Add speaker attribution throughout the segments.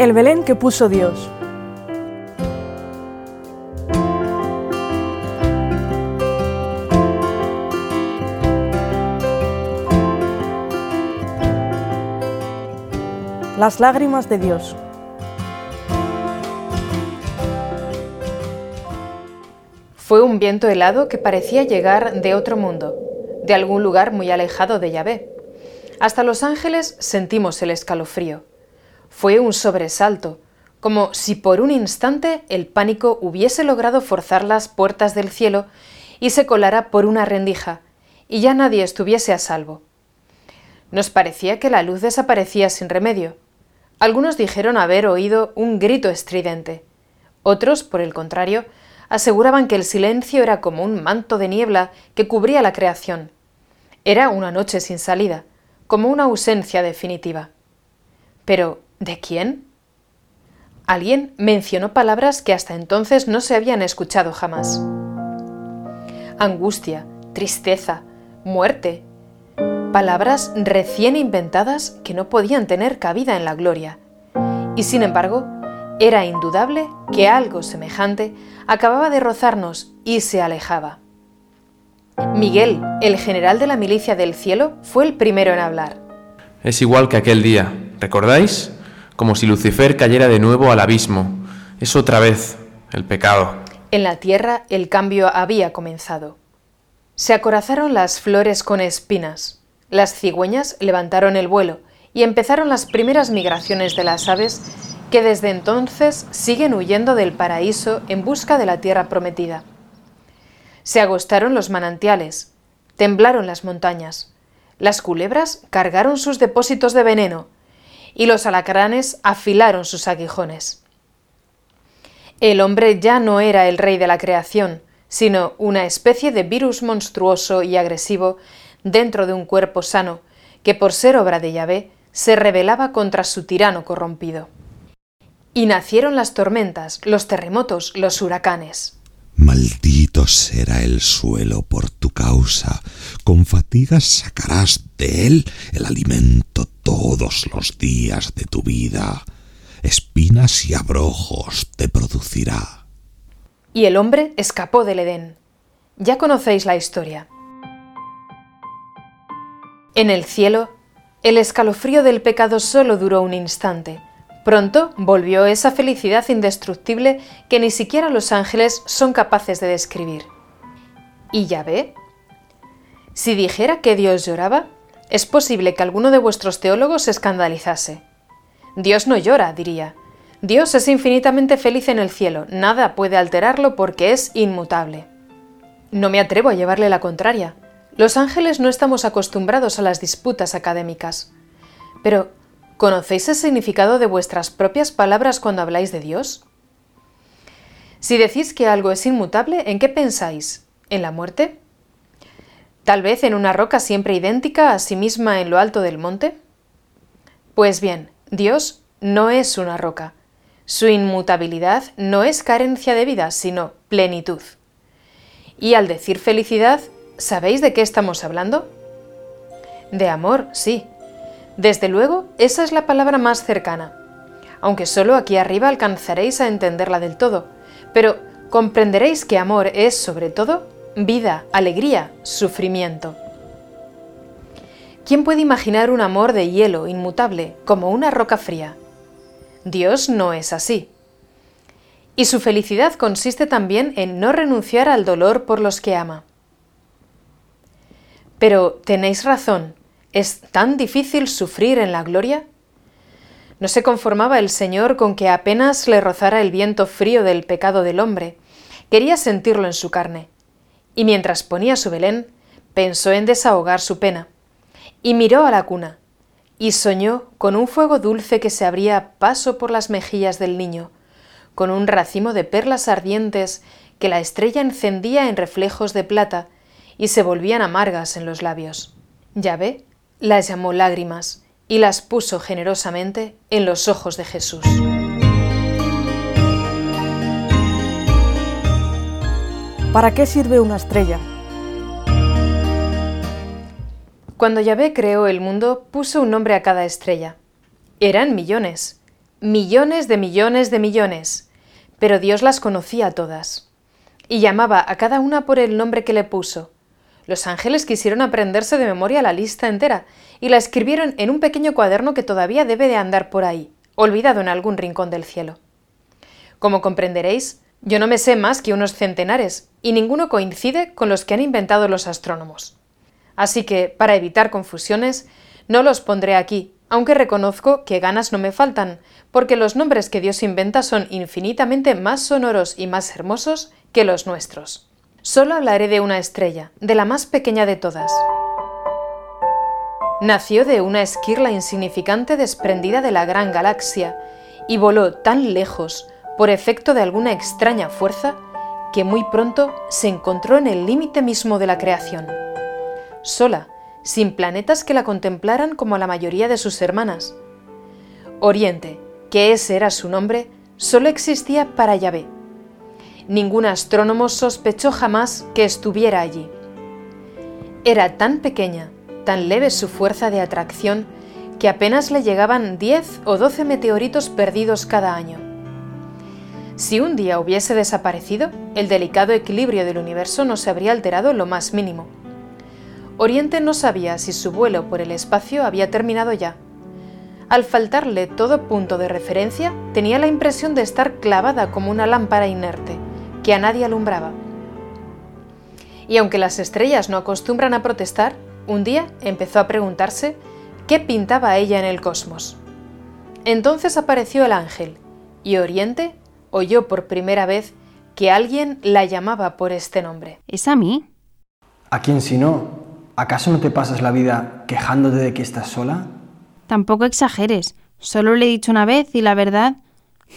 Speaker 1: El Belén que puso Dios. Las lágrimas de Dios.
Speaker 2: Fue un viento helado que parecía llegar de otro mundo, de algún lugar muy alejado de Yahvé. Hasta los ángeles sentimos el escalofrío. Fue un sobresalto, como si por un instante el pánico hubiese logrado forzar las puertas del cielo y se colara por una rendija, y ya nadie estuviese a salvo. Nos parecía que la luz desaparecía sin remedio. Algunos dijeron haber oído un grito estridente. Otros, por el contrario, aseguraban que el silencio era como un manto de niebla que cubría la creación. Era una noche sin salida, como una ausencia definitiva. Pero, ¿de quién? Alguien mencionó palabras que hasta entonces no se habían escuchado jamás. Angustia, tristeza, muerte, palabras recién inventadas que no podían tener cabida en la gloria. Y sin embargo, era indudable que algo semejante acababa de rozarnos y se alejaba. Miguel, el general de la milicia del cielo, fue el primero en hablar.
Speaker 3: Es igual que aquel día, ¿recordáis? Como si Lucifer cayera de nuevo al abismo. Es otra vez el pecado.
Speaker 2: En la tierra el cambio había comenzado. Se acorazaron las flores con espinas, las cigüeñas levantaron el vuelo y empezaron las primeras migraciones de las aves que desde entonces siguen huyendo del paraíso en busca de la tierra prometida. Se agostaron los manantiales, temblaron las montañas, las culebras cargaron sus depósitos de veneno y los alacranes afilaron sus aguijones. El hombre ya no era el rey de la creación, sino una especie de virus monstruoso y agresivo dentro de un cuerpo sano, que por ser obra de Yahvé se rebelaba contra su tirano corrompido. Y nacieron las tormentas, los terremotos, los huracanes.
Speaker 4: Maldito será el suelo por tu causa, con fatigas sacarás de él el alimento todos los días de tu vida, espinas y abrojos te producirá.
Speaker 2: Y el hombre escapó del Edén. Ya conocéis la historia. En el cielo, el escalofrío del pecado solo duró un instante. Pronto volvió esa felicidad indestructible que ni siquiera los ángeles son capaces de describir. ¿Y ya ve? Si dijera que Dios lloraba, es posible que alguno de vuestros teólogos se escandalizase. Dios no llora, diría. Dios es infinitamente feliz en el cielo, nada puede alterarlo porque es inmutable. No me atrevo a llevarle la contraria. Los ángeles no estamos acostumbrados a las disputas académicas. Pero, ¿conocéis el significado de vuestras propias palabras cuando habláis de Dios? Si decís que algo es inmutable, ¿en qué pensáis? ¿En la muerte? ¿Tal vez en una roca siempre idéntica a sí misma en lo alto del monte? Pues bien, Dios no es una roca. Su inmutabilidad no es carencia de vida, sino plenitud. Y al decir felicidad, ¿Sabéis de qué estamos hablando? De amor, sí. Desde luego, esa es la palabra más cercana. Aunque solo aquí arriba alcanzaréis a entenderla del todo, pero comprenderéis que amor es, sobre todo, vida, alegría, sufrimiento. ¿Quién puede imaginar un amor de hielo, inmutable, como una roca fría? Dios no es así. Y su felicidad consiste también en no renunciar al dolor por los que ama. Pero tenéis razón, ¿es tan difícil sufrir en la gloria? No se conformaba el Señor con que apenas le rozara el viento frío del pecado del hombre, quería sentirlo en su carne. Y mientras ponía su Belén, pensó en desahogar su pena. Y miró a la cuna, y soñó con un fuego dulce que se abría paso por las mejillas del niño, con un racimo de perlas ardientes que la estrella encendía en reflejos de plata, y se volvían amargas en los labios. Yahvé las llamó lágrimas y las puso generosamente en los ojos de Jesús.
Speaker 1: ¿Para qué sirve una estrella?
Speaker 2: Cuando Yahvé creó el mundo, puso un nombre a cada estrella. Eran millones, millones de millones de millones, pero Dios las conocía todas. Y llamaba a cada una por el nombre que le puso. Los ángeles quisieron aprenderse de memoria la lista entera y la escribieron en un pequeño cuaderno que todavía debe de andar por ahí, olvidado en algún rincón del cielo. Como comprenderéis, yo no me sé más que unos centenares, y ninguno coincide con los que han inventado los astrónomos. Así que, para evitar confusiones, no los pondré aquí, aunque reconozco que ganas no me faltan, porque los nombres que Dios inventa son infinitamente más sonoros y más hermosos que los nuestros. Solo hablaré de una estrella, de la más pequeña de todas. Nació de una esquirla insignificante desprendida de la gran galaxia y voló tan lejos por efecto de alguna extraña fuerza que muy pronto se encontró en el límite mismo de la creación. Sola, sin planetas que la contemplaran como la mayoría de sus hermanas. Oriente, que ese era su nombre, solo existía para Yahvé. Ningún astrónomo sospechó jamás que estuviera allí. Era tan pequeña, tan leve su fuerza de atracción, que apenas le llegaban 10 o 12 meteoritos perdidos cada año. Si un día hubiese desaparecido, el delicado equilibrio del universo no se habría alterado lo más mínimo. Oriente no sabía si su vuelo por el espacio había terminado ya. Al faltarle todo punto de referencia, tenía la impresión de estar clavada como una lámpara inerte, que a nadie alumbraba. Y aunque las estrellas no acostumbran a protestar, un día empezó a preguntarse qué pintaba ella en el cosmos. Entonces apareció el ángel, y Oriente oyó por primera vez que alguien la llamaba por este nombre.
Speaker 5: ¿Es a mí?
Speaker 6: ¿A quién si no? ¿Acaso no te pasas la vida quejándote de que estás sola?
Speaker 5: Tampoco exageres. Solo le he dicho una vez y la verdad,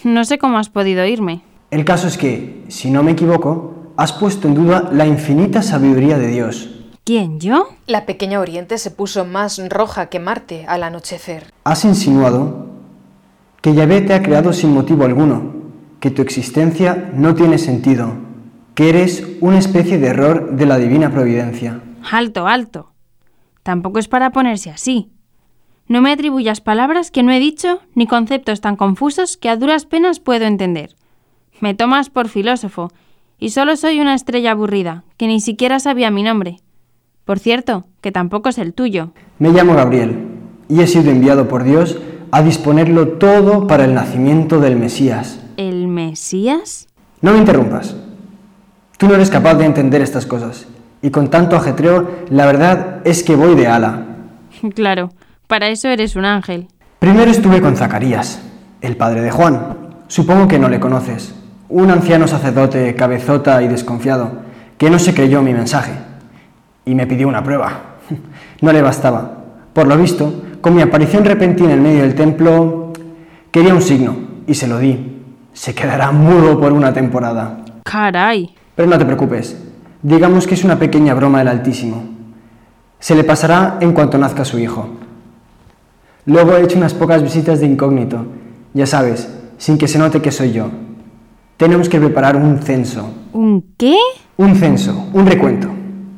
Speaker 5: no sé cómo has podido irme.
Speaker 6: El caso es que, si no me equivoco, has puesto en duda la infinita sabiduría de Dios.
Speaker 5: ¿Quién, yo?
Speaker 2: La pequeña Oriente se puso más roja que Marte al anochecer.
Speaker 6: Has insinuado que Yahvé te ha creado sin motivo alguno, que tu existencia no tiene sentido, que eres una especie de error de la divina providencia.
Speaker 5: Alto, alto. Tampoco es para ponerse así. No me atribuyas palabras que no he dicho ni conceptos tan confusos que a duras penas puedo entender. Me tomas por filósofo y solo soy una estrella aburrida, que ni siquiera sabía mi nombre. Por cierto, que tampoco es el tuyo.
Speaker 6: Me llamo Gabriel y he sido enviado por Dios a disponerlo todo para el nacimiento del Mesías.
Speaker 5: ¿El Mesías?
Speaker 6: No me interrumpas. Tú no eres capaz de entender estas cosas. Y con tanto ajetreo, la verdad es que voy de ala.
Speaker 5: Claro, para eso eres un ángel.
Speaker 6: Primero estuve con Zacarías, el padre de Juan. Supongo que no le conoces. Un anciano sacerdote cabezota y desconfiado, que no se creyó mi mensaje. Y me pidió una prueba. No le bastaba. Por lo visto, con mi aparición repentina en medio del templo, quería un signo, y se lo di se quedará mudo por una temporada.
Speaker 5: Caray.
Speaker 6: Pero no te preocupes, digamos que es una pequeña broma del Altísimo. Se le pasará en cuanto nazca su hijo. Luego he hecho unas pocas visitas de incógnito, ya sabes, sin que se note que soy yo. Tenemos que preparar un censo.
Speaker 5: ¿Un qué?
Speaker 6: Un censo, un recuento.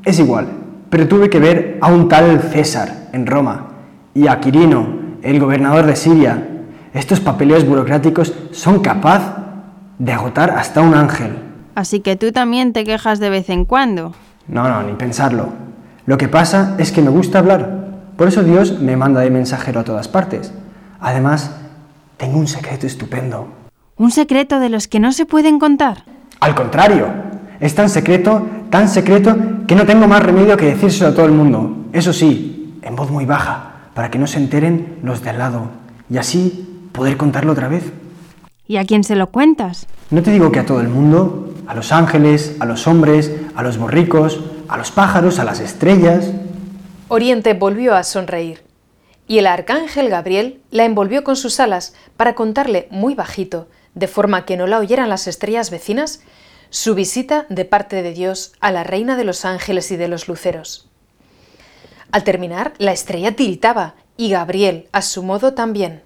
Speaker 6: Es igual, pero tuve que ver a un tal César en Roma y a Quirino, el gobernador de Siria, estos papeleos burocráticos son capaz de agotar hasta un ángel.
Speaker 5: Así que tú también te quejas de vez en cuando.
Speaker 6: No, no, ni pensarlo. Lo que pasa es que me gusta hablar. Por eso Dios me manda de mensajero a todas partes. Además, tengo un secreto estupendo.
Speaker 5: ¿Un secreto de los que no se pueden contar?
Speaker 6: Al contrario, es tan secreto, tan secreto, que no tengo más remedio que decírselo a todo el mundo. Eso sí, en voz muy baja, para que no se enteren los de al lado. Y así poder contarlo otra vez.
Speaker 5: ¿Y a quién se lo cuentas?
Speaker 6: No te digo que a todo el mundo, a los ángeles, a los hombres, a los borricos, a los pájaros, a las estrellas.
Speaker 2: Oriente volvió a sonreír, y el arcángel Gabriel la envolvió con sus alas para contarle muy bajito, de forma que no la oyeran las estrellas vecinas, su visita de parte de Dios a la reina de los ángeles y de los luceros. Al terminar, la estrella tiritaba, y Gabriel, a su modo, también.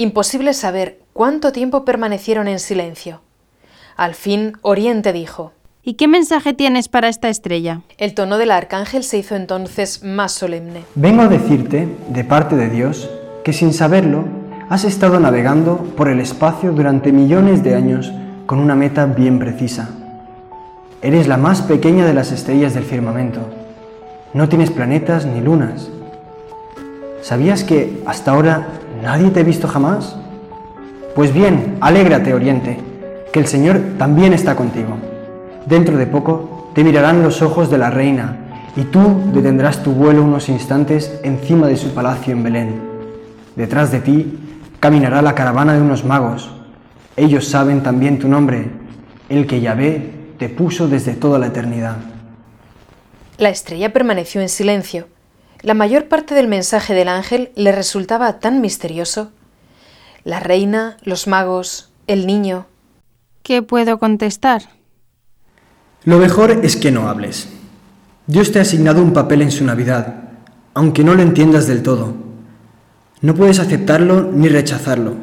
Speaker 2: Imposible saber cuánto tiempo permanecieron en silencio. Al fin, Oriente dijo,
Speaker 5: ¿Y qué mensaje tienes para esta estrella?
Speaker 2: El tono del arcángel se hizo entonces más solemne.
Speaker 6: Vengo a decirte, de parte de Dios, que sin saberlo, has estado navegando por el espacio durante millones de años con una meta bien precisa. Eres la más pequeña de las estrellas del firmamento. No tienes planetas ni lunas. ¿Sabías que hasta ahora nadie te ha visto jamás? Pues bien, alégrate, Oriente, que el Señor también está contigo. Dentro de poco te mirarán los ojos de la reina y tú detendrás tu vuelo unos instantes encima de su palacio en Belén. Detrás de ti caminará la caravana de unos magos. Ellos saben también tu nombre, el que Yahvé te puso desde toda la eternidad.
Speaker 2: La estrella permaneció en silencio. La mayor parte del mensaje del ángel le resultaba tan misterioso. La reina, los magos, el niño.
Speaker 5: ¿Qué puedo contestar?
Speaker 6: Lo mejor es que no hables. Dios te ha asignado un papel en su Navidad, aunque no lo entiendas del todo. No puedes aceptarlo ni rechazarlo.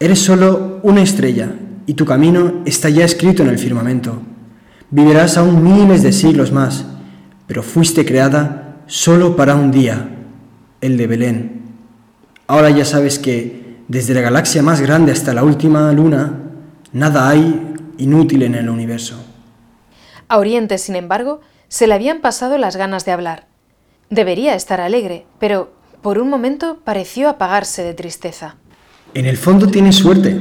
Speaker 6: Eres solo una estrella y tu camino está ya escrito en el firmamento. Vivirás aún miles de siglos más, pero fuiste creada solo para un día, el de Belén. Ahora ya sabes que desde la galaxia más grande hasta la última luna, nada hay inútil en el universo.
Speaker 2: A Oriente, sin embargo, se le habían pasado las ganas de hablar. Debería estar alegre, pero por un momento pareció apagarse de tristeza.
Speaker 6: En el fondo tienes suerte.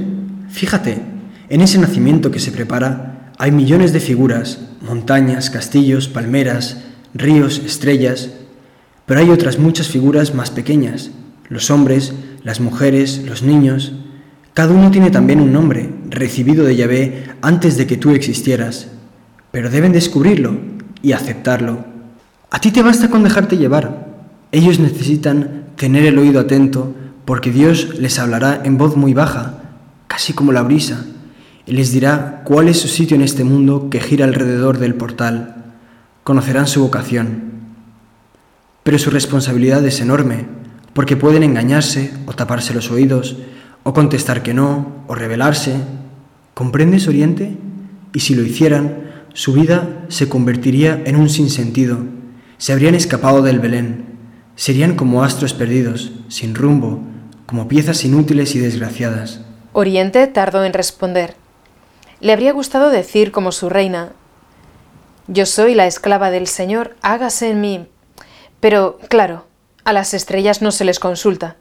Speaker 6: Fíjate, en ese nacimiento que se prepara hay millones de figuras, montañas, castillos, palmeras, ríos, estrellas, pero hay otras muchas figuras más pequeñas, los hombres, las mujeres, los niños. Cada uno tiene también un nombre, recibido de Yahvé antes de que tú existieras, pero deben descubrirlo y aceptarlo. A ti te basta con dejarte llevar. Ellos necesitan tener el oído atento porque Dios les hablará en voz muy baja, casi como la brisa, y les dirá cuál es su sitio en este mundo que gira alrededor del portal. Conocerán su vocación. Pero su responsabilidad es enorme, porque pueden engañarse o taparse los oídos, o contestar que no, o rebelarse. ¿Comprendes, Oriente? Y si lo hicieran, su vida se convertiría en un sinsentido. Se habrían escapado del Belén. Serían como astros perdidos, sin rumbo, como piezas inútiles y desgraciadas.
Speaker 2: Oriente tardó en responder. Le habría gustado decir como su reina, Yo soy la esclava del Señor, hágase en mí. Pero, claro, a las estrellas no se les consulta.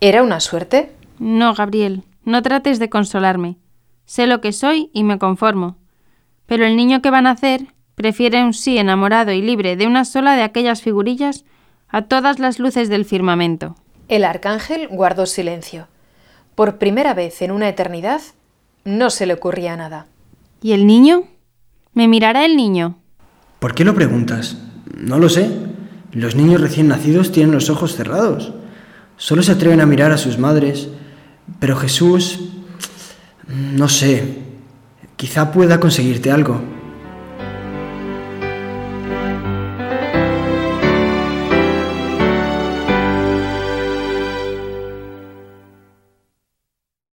Speaker 2: ¿Era una suerte?
Speaker 5: No, Gabriel, no trates de consolarme. Sé lo que soy y me conformo. Pero el niño que va a nacer prefiere un sí enamorado y libre de una sola de aquellas figurillas a todas las luces del firmamento.
Speaker 2: El arcángel guardó silencio. Por primera vez en una eternidad, no se le ocurría nada.
Speaker 5: ¿Y el niño? ¿Me mirará el niño?
Speaker 6: ¿Por qué lo preguntas? No lo sé. Los niños recién nacidos tienen los ojos cerrados. Solo se atreven a mirar a sus madres. Pero Jesús... No sé. Quizá pueda conseguirte algo.